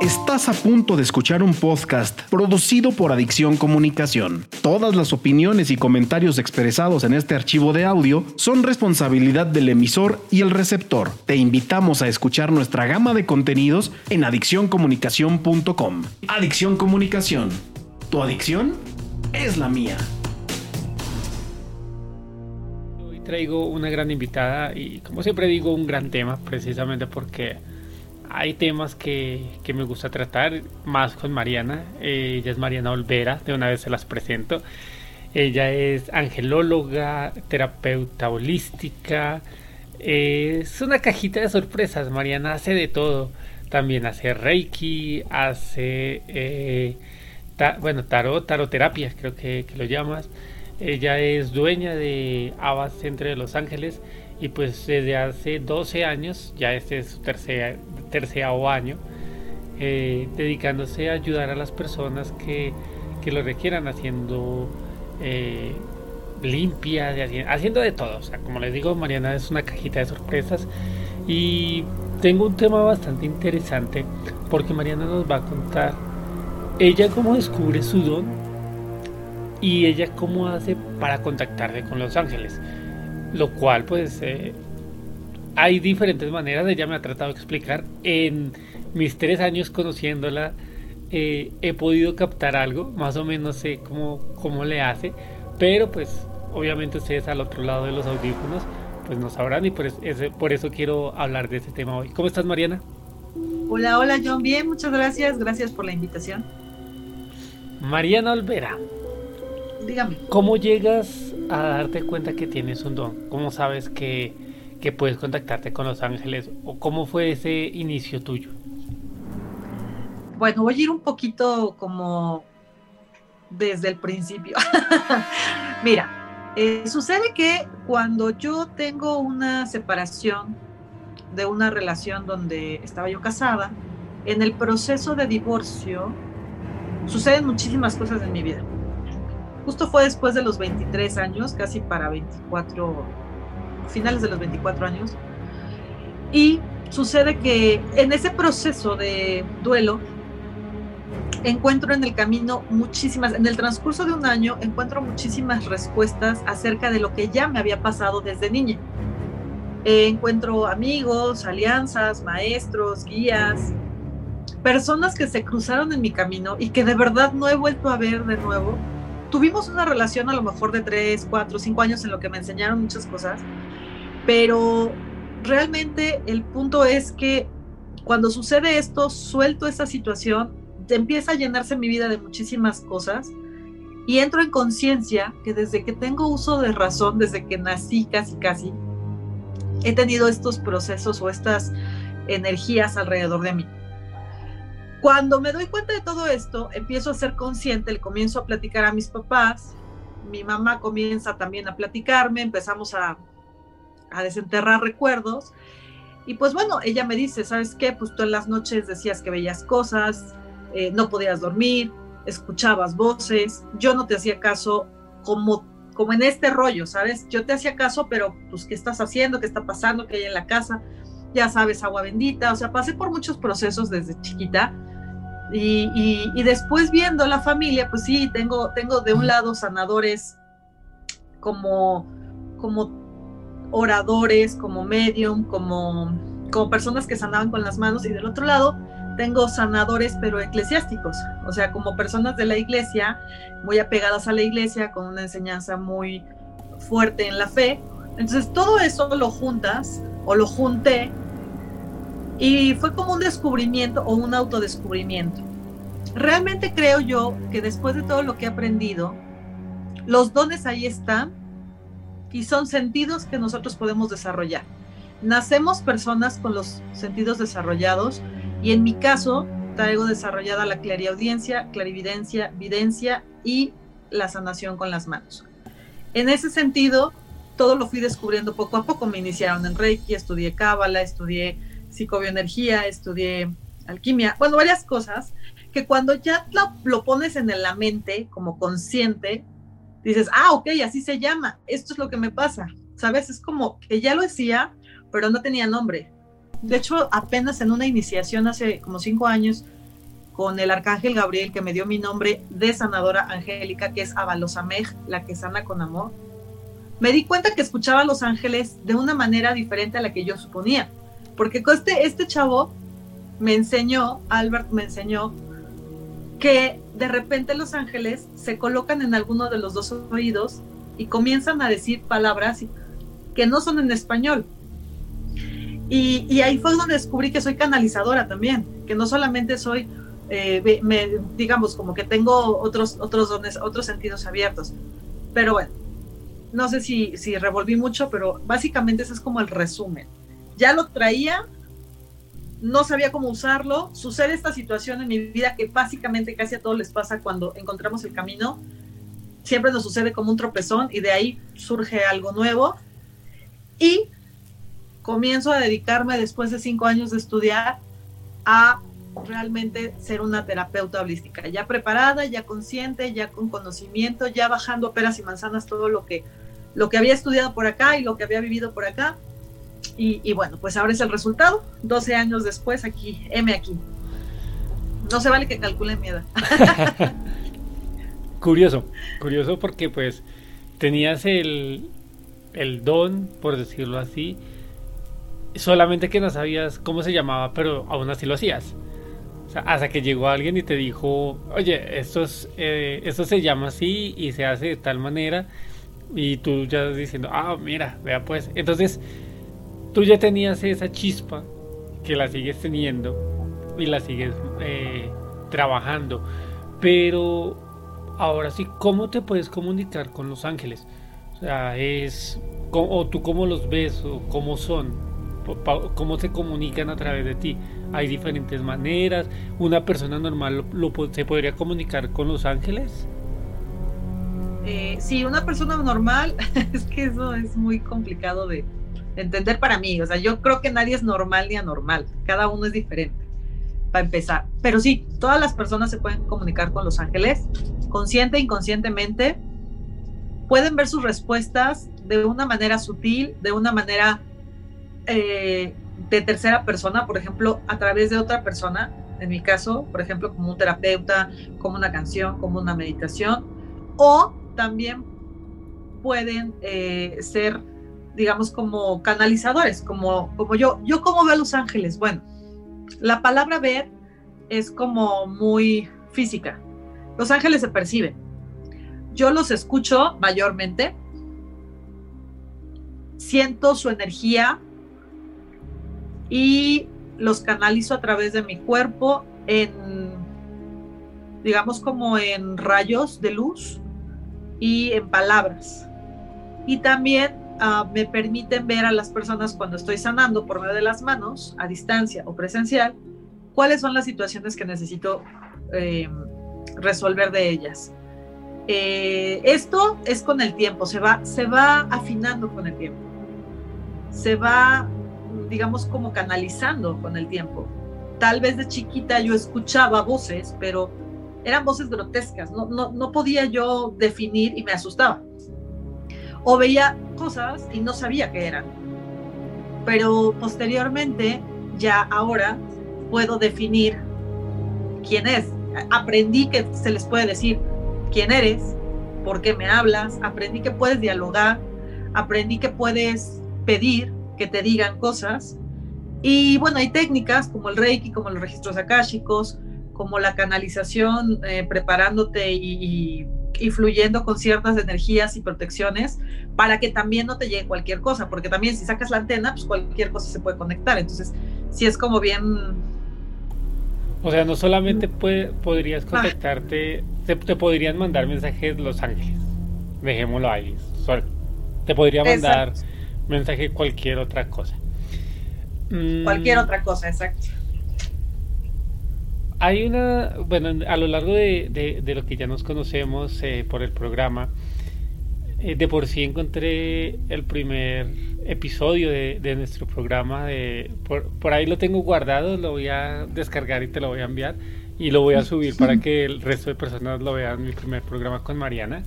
Estás a punto de escuchar un podcast producido por Adicción Comunicación. Todas las opiniones y comentarios expresados en este archivo de audio son responsabilidad del emisor y el receptor. Te invitamos a escuchar nuestra gama de contenidos en adiccioncomunicación.com. Adicción Comunicación. Tu adicción es la mía. Hoy traigo una gran invitada y como siempre digo un gran tema precisamente porque hay temas que, que, me gusta tratar más con Mariana. Ella es Mariana Olvera, de una vez se las presento. Ella es angelóloga, terapeuta holística. Es una cajita de sorpresas. Mariana hace de todo. También hace reiki, hace, eh, bueno, tarot, taroterapia, creo que, que, lo llamas. Ella es dueña de Abbas Centro de Los Ángeles y pues desde hace 12 años, ya este es su tercer, terceavo año, eh, dedicándose a ayudar a las personas que, que lo requieran, haciendo eh, limpias, haciendo de todo. O sea, como les digo, Mariana es una cajita de sorpresas y tengo un tema bastante interesante porque Mariana nos va a contar ella cómo descubre su don y ella cómo hace para contactarse con los ángeles lo cual pues eh, hay diferentes maneras, ella me ha tratado de explicar, en mis tres años conociéndola eh, he podido captar algo, más o menos sé cómo, cómo le hace, pero pues obviamente ustedes al otro lado de los audífonos pues no sabrán y por eso, por eso quiero hablar de ese tema hoy. ¿Cómo estás Mariana? Hola, hola John, bien, muchas gracias, gracias por la invitación. Mariana Olvera. Dígame. ¿Cómo llegas a darte cuenta que tienes un don? ¿Cómo sabes que, que puedes contactarte con los ángeles? ¿O cómo fue ese inicio tuyo? Bueno, voy a ir un poquito como desde el principio. Mira, eh, sucede que cuando yo tengo una separación de una relación donde estaba yo casada, en el proceso de divorcio suceden muchísimas cosas en mi vida. Justo fue después de los 23 años, casi para 24, finales de los 24 años. Y sucede que en ese proceso de duelo, encuentro en el camino muchísimas, en el transcurso de un año, encuentro muchísimas respuestas acerca de lo que ya me había pasado desde niña. encuentro amigos, alianzas, maestros, guías, personas que se cruzaron en mi camino y que de verdad no he vuelto a ver de nuevo tuvimos una relación a lo mejor de 3, 4, 5 años en lo que me enseñaron muchas cosas, pero realmente el punto es que cuando sucede esto, suelto esa situación, empieza a llenarse mi vida de muchísimas cosas y entro en conciencia que desde que tengo uso de razón, desde que nací casi casi, he tenido estos procesos o estas energías alrededor de mí. Cuando me doy cuenta de todo esto, empiezo a ser consciente, le comienzo a platicar a mis papás, mi mamá comienza también a platicarme, empezamos a, a desenterrar recuerdos. Y pues bueno, ella me dice, ¿sabes qué? Pues tú en las noches decías que veías cosas, eh, no podías dormir, escuchabas voces, yo no te hacía caso como, como en este rollo, ¿sabes? Yo te hacía caso, pero pues ¿qué estás haciendo? ¿Qué está pasando? ¿Qué hay en la casa? Ya sabes, agua bendita, o sea, pasé por muchos procesos desde chiquita y, después viendo la familia, pues sí, tengo, tengo de un lado sanadores como, como oradores, como medium, como, como personas que sanaban con las manos, y del otro lado tengo sanadores pero eclesiásticos, o sea, como personas de la iglesia, muy apegadas a la iglesia, con una enseñanza muy fuerte en la fe. Entonces todo eso lo juntas o lo junté y fue como un descubrimiento o un autodescubrimiento. Realmente creo yo que después de todo lo que he aprendido, los dones ahí están y son sentidos que nosotros podemos desarrollar. Nacemos personas con los sentidos desarrollados Y en mi caso, traigo desarrollada la clariaudiencia, clarividencia, videncia y la sanación con las manos. En ese sentido, todo lo fui descubriendo poco a poco. Me iniciaron en Reiki, estudié Cábala, estudié psicobioenergía, estudié alquimia, bueno, varias cosas que cuando ya lo, pones en la mente como consciente, dices, ah, ok, así se llama, esto es lo que me pasa, ¿sabes? Es como que ya lo decía, pero no tenía nombre. De hecho, apenas en una iniciación hace como cinco años, con el arcángel Gabriel, que me dio mi nombre de sanadora angélica, que es Avalosamej, la que sana con amor, me di cuenta que escuchaba a los ángeles de una manera diferente a la que yo suponía. Porque este, este chavo me enseñó, Albert me enseñó, que de repente los ángeles se colocan en alguno de los dos oídos y comienzan a decir palabras que no son en español. Y, ahí fue donde descubrí que soy canalizadora también, que no solamente soy, eh, me, digamos, como que tengo otros, otros dones, otros sentidos abiertos. Pero bueno, no sé si, si revolví mucho, pero básicamente ese es como el resumen. Ya lo traía, no sabía cómo usarlo. Sucede esta situación en mi vida que básicamente casi a todos les pasa cuando encontramos el camino. Siempre nos sucede como un tropezón y de ahí surge algo nuevo. Y comienzo a dedicarme después de cinco años de estudiar a realmente ser una terapeuta holística, ya preparada, ya consciente, ya con conocimiento, ya bajando peras y manzanas todo lo que, lo que había estudiado por acá y lo que había vivido por acá. Y, bueno, pues ahora es el resultado, 12 años después, aquí, M aquí. No se vale que calculen mi edad. curioso, curioso porque pues tenías el, el don, por decirlo así, solamente que no sabías cómo se llamaba, pero aún así lo hacías. hasta que llegó alguien y te dijo, oye, esto, eh, esto se llama así y se hace de tal manera. Y tú ya diciendo, ah, mira, vea pues. Entonces, tú ya tenías esa chispa que la sigues teniendo y la sigues eh, trabajando. Pero ahora sí, ¿cómo te puedes comunicar con los ángeles? O sea, es, o tú cómo los ves o cómo son cómo se comunican a través de ti. Hay diferentes maneras. Una persona normal lo, se podría comunicar con los ángeles. Eh, sí, una persona normal, es que eso es muy complicado de entender para mí. O sea, yo creo que nadie es normal ni anormal. Cada uno es diferente, para empezar. Pero sí, todas las personas se pueden comunicar con los ángeles, consciente e inconscientemente. Pueden ver sus respuestas de una manera sutil, de una manera eh, de tercera persona, por ejemplo, a través de otra persona, en mi caso, por ejemplo, como un terapeuta, como una canción, como una meditación, o también pueden eh, ser, digamos, como canalizadores, como, como yo. ¿Yo cómo veo a los ángeles? Bueno, la palabra ver es como muy física. Los ángeles se perciben. Yo los escucho mayormente, siento su energía, y los canalizo a través de mi cuerpo en, digamos, como en rayos de luz y en palabras. Y también ah, me permiten ver a las personas cuando estoy sanando por medio de las manos, a distancia o presencial, cuáles son las situaciones que necesito em, resolver de ellas. Eh, esto es con el tiempo, se va, se va afinando con el tiempo. Se va digamos, como canalizando con el tiempo. Tal vez de chiquita yo escuchaba voces, pero eran voces grotescas, no, no, no podía yo definir y me asustaba. O veía cosas y no sabía qué eran. Pero posteriormente, ya ahora, puedo definir quién es. Aprendí que se les puede decir quién eres, por qué me hablas, aprendí que puedes dialogar, aprendí que puedes pedir, que te digan cosas. Y bueno, hay técnicas como el Reiki, como los registros akáshicos, como la canalización, eh, preparándote y, fluyendo con ciertas energías y protecciones para que también no te llegue cualquier cosa, porque también si sacas la antena, pues cualquier cosa se puede conectar. Entonces, si es como bien... O sea, no solamente puede, podrías ah. conectarte, te, podrían mandar mensajes los ángeles. Dejémoslo ahí. Te podría mandar mensaje cualquier otra cosa. Mm. Cualquier otra cosa, exacto. Hay una, bueno, a lo largo de, lo que ya nos conocemos eh, por el programa, eh, de por sí encontré el primer episodio de, nuestro programa, de, por, ahí lo tengo guardado, lo voy a descargar y te lo voy a enviar y lo voy a subir para que el resto de personas lo vean, mi primer programa con Mariana.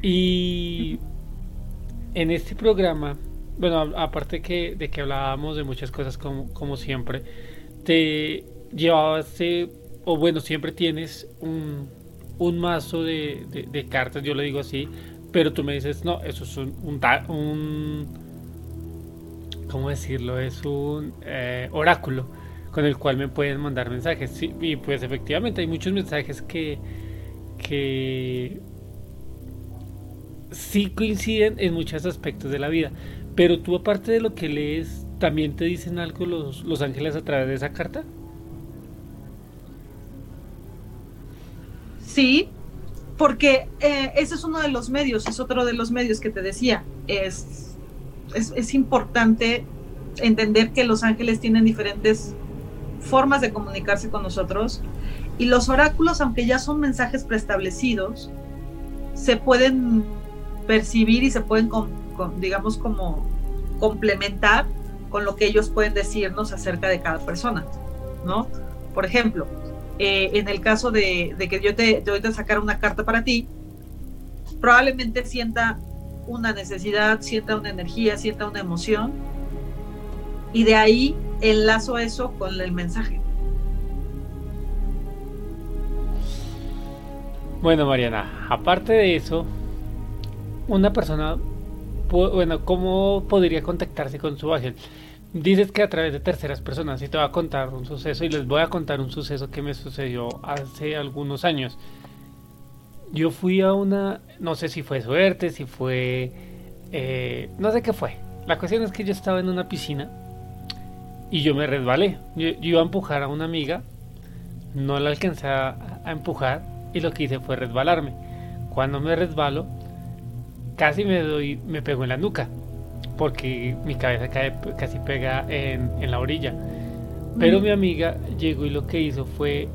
Y en este programa, bueno, aparte que, de que hablábamos de muchas cosas como, como siempre, te llevabas, o bueno, siempre tienes un, un mazo de, cartas, yo le digo así, pero tú me dices, no, eso es un, ¿cómo decirlo? Es un eh, oráculo con el cual me pueden mandar mensajes. Y pues efectivamente hay muchos mensajes que, que sí coinciden en muchos aspectos de la vida. Pero tú aparte de lo que lees, ¿también te dicen algo los, los ángeles a través de esa carta? Sí, porque eh, ese es uno de los medios, es otro de los medios que te decía. Es, es, importante entender que los ángeles tienen diferentes formas de comunicarse con nosotros y los oráculos, aunque ya son mensajes preestablecidos, se pueden percibir y se pueden, digamos, como complementar con lo que ellos pueden decirnos acerca de cada persona, ¿no? Por ejemplo, eh, en el caso de, que yo te, te voy a sacar una carta para ti, probablemente sienta una necesidad, sienta una energía, sienta una emoción, y de ahí enlazo eso con el mensaje. Bueno, Mariana, aparte de eso, una persona, bueno, ¿cómo podría contactarse con su ángel? Dices que a través de terceras personas y te voy a contar un suceso y les voy a contar un suceso que me sucedió hace algunos años. Yo fui a una, no sé si fue suerte, si fue, eh, no sé qué fue. La cuestión es que yo estaba en una piscina y yo me resbalé. Yo, iba a empujar a una amiga, no la alcancé a, a empujar y lo que hice fue resbalarme. Cuando me resbalo, casi me doy, me pego en la nuca porque mi cabeza cae, casi pega en, la orilla. Pero mi amiga llegó y lo que hizo fue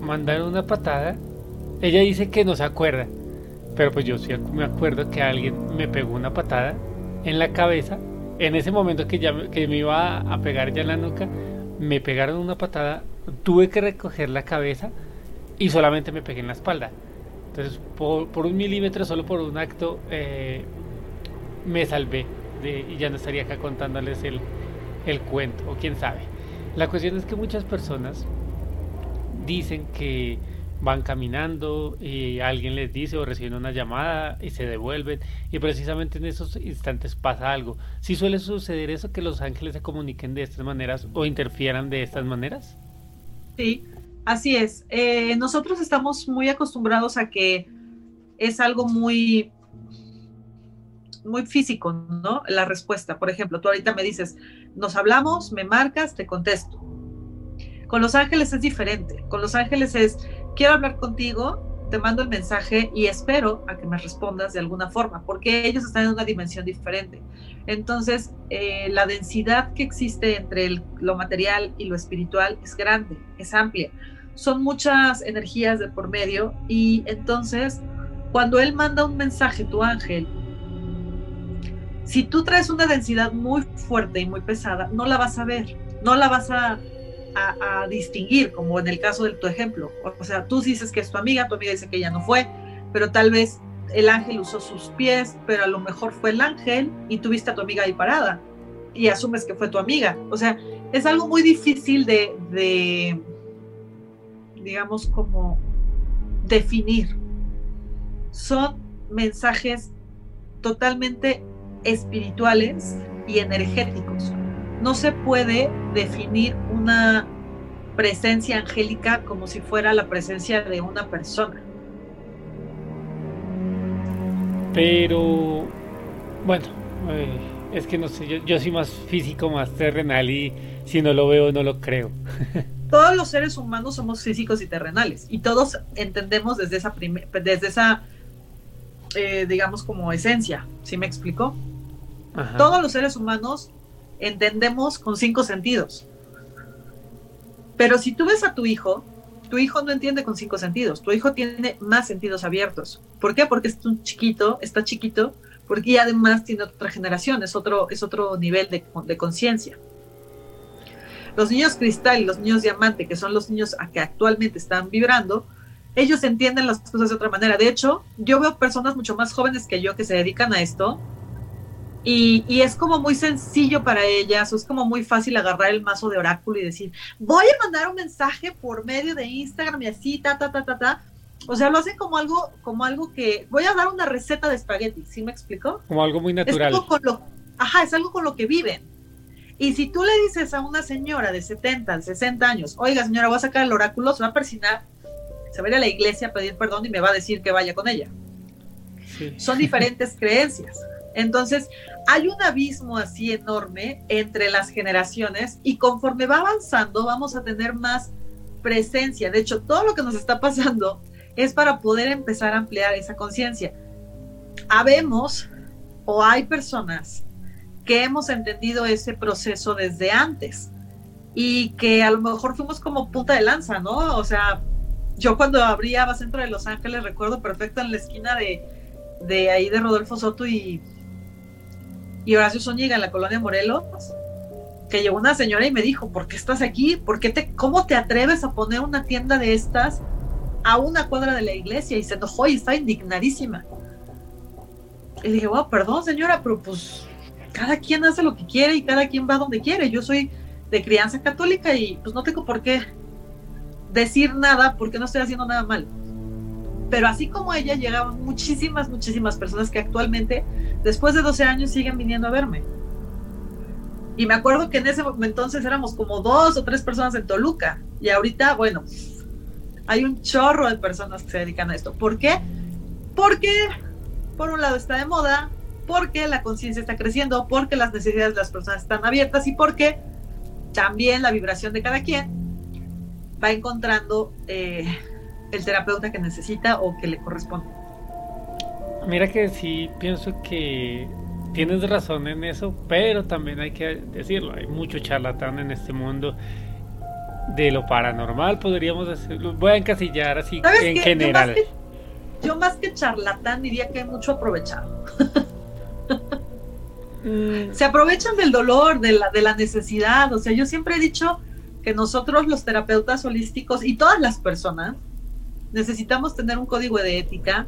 mandar una patada. Ella dice que no se acuerda, pero pues yo sí me acuerdo que alguien me pegó una patada en la cabeza. En ese momento que, ya, que me iba a pegar ya en la nuca, me pegaron una patada, tuve que recoger la cabeza y solamente me pegué en la espalda. Entonces, por, un milímetro, solo por un acto, eh, me salvé y ya no estaría acá contándoles el, el cuento, o quién sabe. La cuestión es que muchas personas dicen que van caminando y alguien les dice o reciben una llamada y se devuelven y precisamente en esos instantes pasa algo. ¿Sí suele suceder eso que los ángeles se comuniquen de estas maneras o interfieran de estas maneras? Sí, así es. Eh, nosotros estamos muy acostumbrados a que es algo muy muy físico, ¿no? La respuesta. Por ejemplo, tú ahorita me dices, nos hablamos, me marcas, te contesto. Con los ángeles es diferente. Con los ángeles es, quiero hablar contigo, te mando el mensaje y espero a que me respondas de alguna forma, porque ellos están en una dimensión diferente. Entonces, eh, la densidad que existe entre lo material y lo espiritual es grande, es amplia. Son muchas energías de por medio y entonces, cuando él manda un mensaje, tu ángel, si tú traes una densidad muy fuerte y muy pesada, no la vas a ver, no la vas a, distinguir, como en el caso de tu ejemplo. O sea, tú dices que es tu amiga, tu amiga dice que ella no fue, pero tal vez el ángel usó sus pies, pero a lo mejor fue el ángel y tuviste a tu amiga ahí parada y asumes que fue tu amiga. O sea, es algo muy difícil de, de digamos, como definir. Son mensajes totalmente espirituales y energéticos. No se puede definir una presencia angélica como si fuera la presencia de una persona. Pero, bueno, eh, es que no sé, yo, yo soy más físico, más terrenal y si no lo veo no lo creo. todos los seres humanos somos físicos y terrenales y todos entendemos desde esa, desde esa eh, digamos, como esencia. ¿Sí me Todos los seres humanos entendemos con cinco sentidos. Pero si tú ves a tu hijo, tu hijo no entiende con cinco sentidos, tu hijo tiene más sentidos abiertos. ¿Por qué? Porque es un chiquito, está chiquito, porque además tiene otra generación, es otro, es otro nivel de, de conciencia. Los niños cristal y los niños diamante, que son los niños a que actualmente están vibrando, ellos entienden las cosas de otra manera. De hecho, yo veo personas mucho más jóvenes que yo que se dedican a esto y, y, es como muy sencillo para ellas, o es como muy fácil agarrar el mazo de oráculo y decir, voy a mandar un mensaje por medio de Instagram y así, ta, ta, ta, ta, ta. O sea, lo hacen como algo, como algo que, voy a dar una receta de espagueti, ¿sí me explico? Como algo muy natural. Es algo con lo, ajá, es algo con lo que viven. Y si tú le dices a una señora de 70, 60 años, oiga señora, voy a sacar el oráculo, se va a persinar, se va a ir a la iglesia a pedir perdón y me va a decir que vaya con ella. Sí. Son diferentes creencias. Entonces, hay un abismo así enorme entre las generaciones y conforme va avanzando vamos a tener más presencia. De hecho, todo lo que nos está pasando es para poder empezar a ampliar esa conciencia. Habemos o hay personas que hemos entendido ese proceso desde antes y que a lo mejor fuimos como punta de lanza, ¿no? O sea, yo cuando abría Centro de Los Ángeles recuerdo perfecto en la esquina de, de ahí de Rodolfo Soto y y Horacio Zúñiga en la colonia Morelos, que llegó una señora y me dijo, ¿por qué estás aquí? ¿Por qué te, ¿Cómo te atreves a poner una tienda de estas a una cuadra de la iglesia? Y se enojó y está indignadísima. Y dije, wow, perdón señora, pero pues cada quien hace lo que quiere y cada quien va donde quiere. Yo soy de crianza católica y pues no tengo por qué decir nada porque no estoy haciendo nada mal. Pero así como ella, llegaban muchísimas, muchísimas personas que actualmente, después de 12 años, siguen viniendo a verme. Y me acuerdo que en ese entonces éramos como dos o tres personas en Toluca. Y ahorita, bueno, hay un chorro de personas que se dedican a esto. ¿Por qué? Porque, por un lado, está de moda, porque la conciencia está creciendo, porque las necesidades de las personas están abiertas y porque también la vibración de cada quien va encontrando eh, el terapeuta que necesita o que le corresponde. Mira que sí, pienso que tienes razón en eso, pero también hay que decirlo, hay mucho charlatán en este mundo de lo paranormal, podríamos decirlo, voy a encasillar así en general. Yo más, que, charlatán diría que hay mucho aprovechado. Mm. Se aprovechan del dolor, de la, de la necesidad, o sea, yo siempre he dicho que nosotros los terapeutas holísticos y todas las personas necesitamos tener un código de ética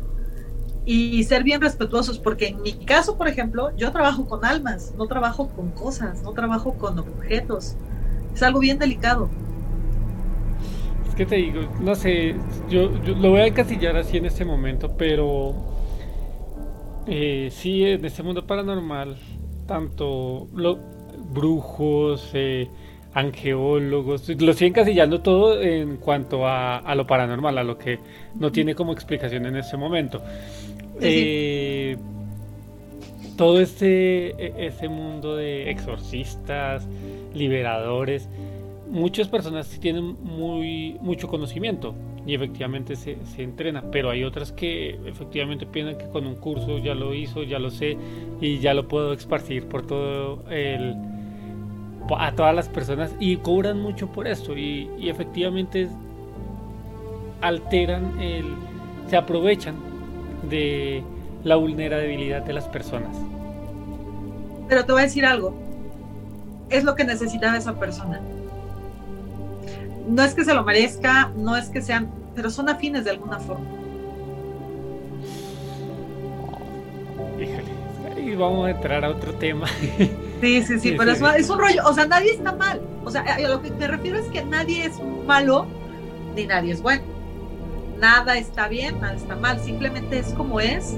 y ser bien respetuosos, porque en mi caso, por ejemplo, yo trabajo con almas, no trabajo con cosas, no trabajo con objetos. Es algo bien delicado. Es que te digo, no sé, yo, lo voy a encasillar así en este momento, pero eh, sí, en este mundo paranormal, tanto los brujos, eh, angeólogos, lo siguen casillando todo en cuanto a, lo paranormal, a lo que no tiene como explicación en este momento. Eh, todo este, e, ese mundo de exorcistas, liberadores, muchas personas tienen muy, mucho conocimiento y efectivamente se, se, entrena, pero hay otras que efectivamente piensan que con un curso ya lo hizo, ya lo sé y ya lo puedo esparcir por todo el a todas las personas y cobran mucho por esto. Y, efectivamente alteran el se aprovechan de la vulnerabilidad de las personas. Pero te voy a decir algo. Es lo que necesitaba esa persona. No es que se lo merezca no es que sean pero son afines de alguna forma. Híjole y vamos a entrar a otro tema Sí, sí, sí, pero Es, un rollo, o sea, nadie está mal. O sea, a lo que me refiero es que nadie es malo ni nadie es bueno. Nada está bien, nada está mal, simplemente es como es.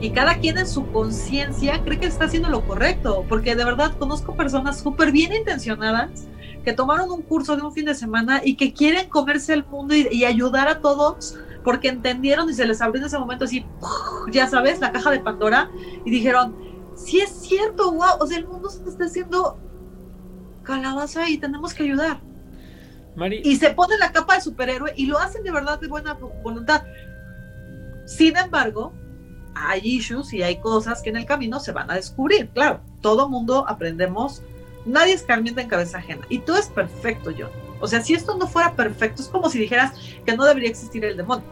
Y cada quien en su conciencia cree que está haciendo lo correcto, porque de verdad conozco personas súper bien intencionadas que tomaron un curso de un fin de semana y que quieren comerse el mundo y, ayudar a todos porque entendieron y se les abrió en ese momento así, ya sabes, la caja de Pandora y dijeron, sí es cierto, wow, o sea, el mundo se está haciendo calabaza y tenemos que ayudar. Y se pone la capa de superhéroe y lo hacen de verdad de buena voluntad. Sin embargo, hay issues y hay cosas que en el camino se van a descubrir. Claro, todo mundo aprendemos, nadie escarmienta en cabeza ajena. Y todo es perfecto, John. O sea, si esto no fuera perfecto, es como si dijeras que no debería existir el demonio.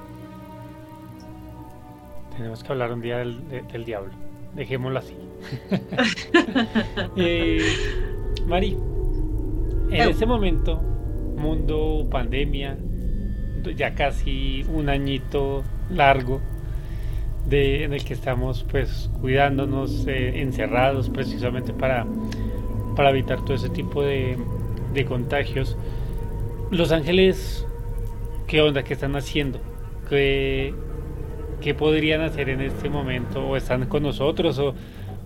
Tenemos que hablar un día del, del diablo. Dejémoslo así. eh, Mari, en este momento, mundo, pandemia, ya casi un añito largo de, en el que estamos pues cuidándonos eh, encerrados precisamente para, para evitar todo ese tipo de, de contagios. Los ángeles, ¿qué onda? ¿Qué están haciendo? ¿Qué, ¿Qué podrían hacer en este momento? ¿O están con nosotros? ¿O,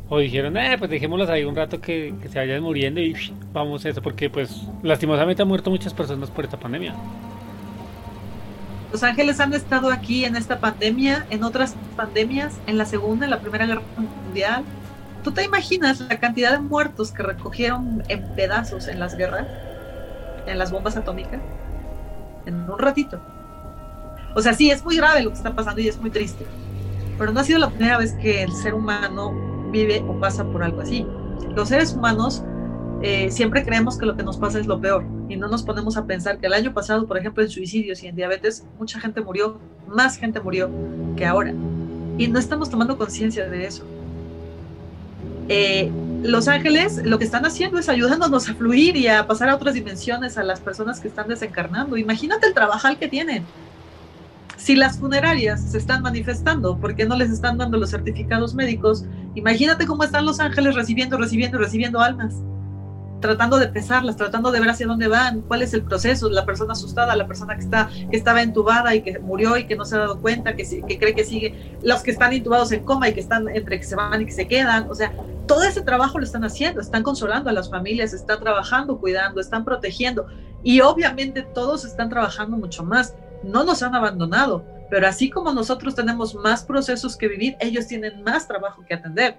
o dijeron, eh, pues dejémoslos ahí un rato que, que, se vayan muriendo y vamos a eso? Porque pues lastimosamente han muerto muchas personas por esta pandemia. Los ángeles han estado aquí en esta pandemia, en otras pandemias, en la Segunda, en la Primera Guerra Mundial. ¿Tú te imaginas la cantidad de muertos que recogieron en pedazos en las guerras, en las bombas atómicas? En un ratito. O sea, sí, es muy grave lo que está pasando y es muy triste. Pero no ha sido la primera vez que el ser humano vive o pasa por algo así. Los seres humanos eh, siempre creemos que lo que nos pasa es lo peor y no nos ponemos a pensar que el año pasado, por ejemplo, en suicidios y en diabetes, mucha gente murió, más gente murió que ahora. Y no estamos tomando conciencia de eso. Eh, los ángeles lo que están haciendo es ayudándonos a fluir y a pasar a otras dimensiones a las personas que están desencarnando. Imagínate el trabajal que tienen. Si las funerarias se están manifestando porque no les están dando los certificados médicos, imagínate cómo están los ángeles recibiendo, recibiendo, recibiendo almas tratando de pesarlas, tratando de ver hacia dónde van, cuál es el proceso, la persona asustada, la persona que está que estaba entubada y que murió y que no se ha dado cuenta, que, que cree que sigue, los que están intubados en coma y que están entre que se van y que se quedan, o sea, todo ese trabajo lo están haciendo, están consolando a las familias, están trabajando, cuidando, están protegiendo y obviamente todos están trabajando mucho más, no nos han abandonado, pero así como nosotros tenemos más procesos que vivir, ellos tienen más trabajo que atender.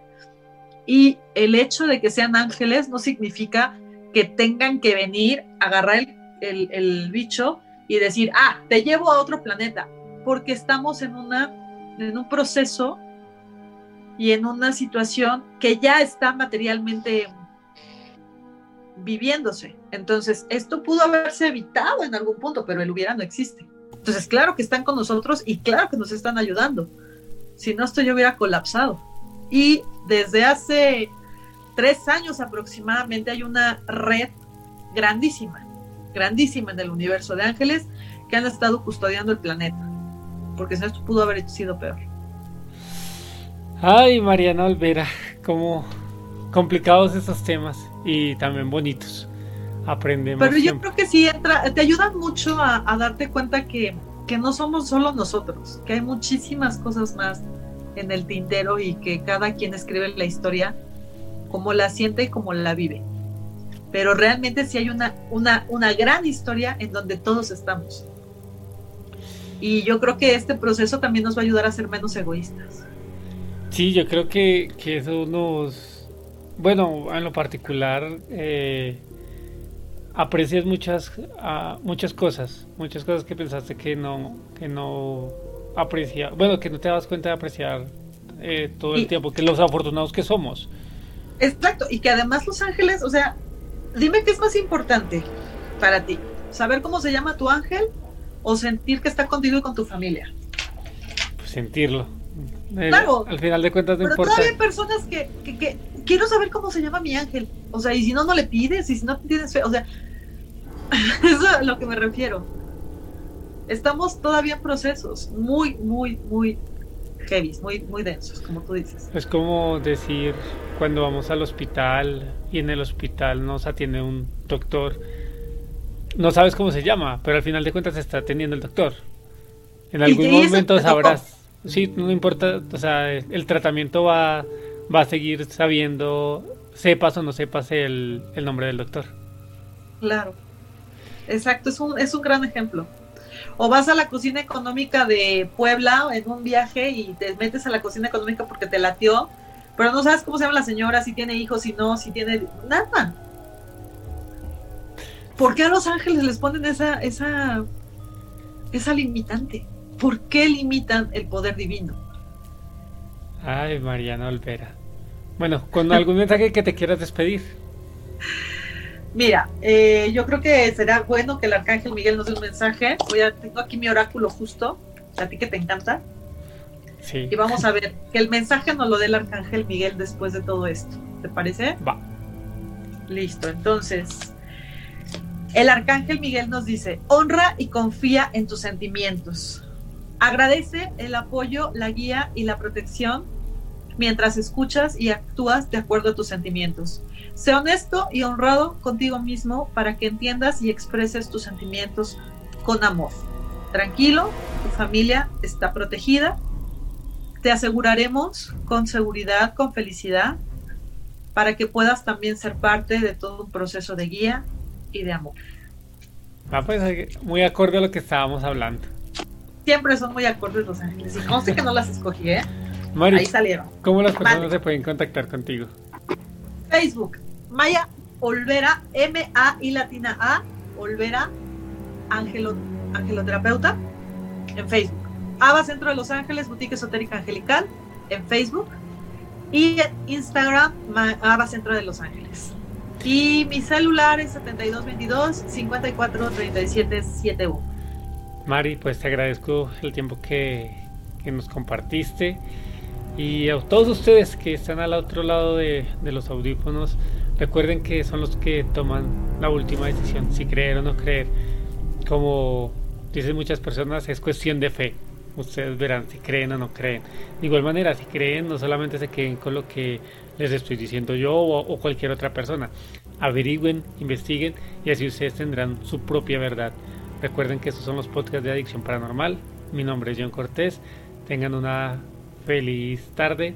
Y el hecho de que sean ángeles no significa que tengan que venir, agarrar el, el, bicho y decir, ah, te llevo a otro planeta, porque estamos en, una, en un proceso y en una situación que ya está materialmente viviéndose. Entonces, esto pudo haberse evitado en algún punto, pero el hubiera no existe. Entonces, claro que están con nosotros y claro que nos están ayudando. Si no, esto yo hubiera colapsado. Y desde hace tres años aproximadamente hay una red grandísima, grandísima en el universo de ángeles que han estado custodiando el planeta. Porque si esto pudo haber sido peor. Ay, Mariana Olvera, como complicados esos temas y también bonitos. Aprendemos. Pero yo creo que sí entra, te ayudan mucho a, a darte cuenta que, que no somos solo nosotros, que hay muchísimas cosas más en el tintero y que cada quien escribe la historia como la siente y como la vive. Pero realmente sí hay una, una, una gran historia en donde todos estamos. Y yo creo que este proceso también nos va a ayudar a ser menos egoístas. Sí, yo creo que, que eso nos... Bueno, en lo particular, eh, aprecias muchas, uh, muchas cosas, muchas cosas que pensaste que no, que no apreciar, bueno, que no te das cuenta de apreciar eh, todo el tiempo, que los afortunados que somos. Exacto, y que además los ángeles, o sea, dime qué es más importante para ti, saber cómo se llama tu ángel o sentir que está contigo y con tu familia. Pues sentirlo. claro. Al final de cuentas no pero importa. Todavía hay personas que, que, que, quiero saber cómo se llama mi ángel. O sea, y si no, no le pides, y si no tienes fe, o sea, eso es a lo que me refiero estamos todavía en procesos muy, muy, muy heavy, muy, muy densos, como tú dices. Es como decir cuando vamos al hospital y en el hospital nos atiende un doctor, no sabes cómo se llama, pero al final de cuentas está atendiendo el doctor. En algún momento sabrás, sí, no importa, o sea, el tratamiento va, va a seguir sabiendo, sepas o no sepas el, el nombre del doctor. Claro, exacto, es un, es un gran ejemplo o vas a la cocina económica de Puebla en un viaje y te metes a la cocina económica porque te latió, pero no sabes cómo se llama la señora, si tiene hijos, si no, si tiene nada. ¿Por qué a los ángeles les ponen esa, esa, esa limitante? ¿Por qué limitan el poder divino? Ay, Mariana Olvera. Bueno, con algún mensaje que te quieras despedir. Mira, eh, yo creo que será bueno que el arcángel Miguel nos dé un mensaje. Voy a, tengo aquí mi oráculo justo, a ti que te encanta. Sí. Y vamos a ver que el mensaje nos lo dé el arcángel Miguel después de todo esto. ¿Te parece? Va. Listo, entonces. El arcángel Miguel nos dice, honra y confía en tus sentimientos. Agradece el apoyo, la guía y la protección mientras escuchas y actúas de acuerdo a tus sentimientos. Sé honesto y honrado contigo mismo para que entiendas y expreses tus sentimientos con amor. Tranquilo, tu familia está protegida. Te aseguraremos con seguridad, con felicidad, para que puedas también ser parte de todo un proceso de guía y de amor. Ah, pues muy acorde a lo que estábamos hablando. Siempre son muy acordes los ángeles. Y no sé que no las escogí, ¿eh? Mari, Ahí salieron. ¿cómo las personas se pueden contactar contigo? Facebook, Maya Olvera, M-A y latina A, Olvera, Angelo, angeloterapeuta, en Facebook. Ava Centro de Los Ángeles, Boutique Esotérica Angelical, en Facebook. Y en Instagram, Ava Centro de Los Ángeles. Y mi celular es 7222 543771. Mari, pues te agradezco el tiempo que, que nos compartiste. Y a todos ustedes que están al otro lado de, de los audífonos, recuerden que son los que toman la última decisión, si creer o no creer. Como dicen muchas personas, es cuestión de fe. Ustedes verán si creen o no creen. De igual manera, si creen, no solamente se queden con lo que les estoy diciendo yo o, cualquier otra persona. Averigüen, investiguen y así ustedes tendrán su propia verdad. Recuerden que estos son los podcasts de Adicción Paranormal. Mi nombre es John Cortés. Tengan una feliz tarde.